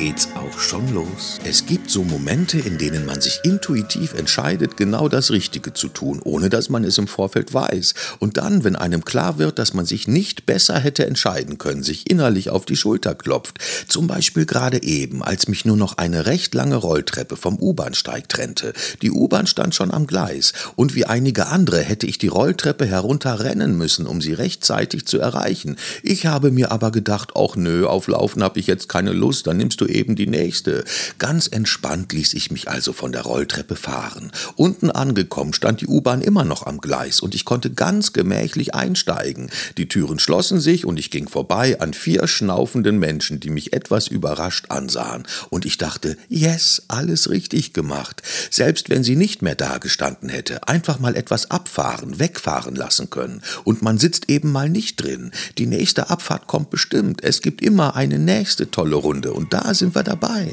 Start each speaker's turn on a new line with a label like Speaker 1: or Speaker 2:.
Speaker 1: geht's auch schon los. Es gibt so Momente, in denen man sich intuitiv entscheidet, genau das Richtige zu tun, ohne dass man es im Vorfeld weiß. Und dann, wenn einem klar wird, dass man sich nicht besser hätte entscheiden können, sich innerlich auf die Schulter klopft. Zum Beispiel gerade eben, als mich nur noch eine recht lange Rolltreppe vom U-Bahnsteig trennte. Die U-Bahn stand schon am Gleis und wie einige andere hätte ich die Rolltreppe herunterrennen müssen, um sie rechtzeitig zu erreichen. Ich habe mir aber gedacht, ach nö, auf Laufen habe ich jetzt keine Lust, dann nimmst du eben die nächste. Ganz entspannt ließ ich mich also von der Rolltreppe fahren. Unten angekommen stand die U-Bahn immer noch am Gleis und ich konnte ganz gemächlich einsteigen. Die Türen schlossen sich und ich ging vorbei an vier schnaufenden Menschen, die mich etwas überrascht ansahen. Und ich dachte, yes, alles richtig gemacht. Selbst wenn sie nicht mehr da gestanden hätte, einfach mal etwas abfahren, wegfahren lassen können. Und man sitzt eben mal nicht drin. Die nächste Abfahrt kommt bestimmt. Es gibt immer eine nächste tolle Runde und da sind wir dabei.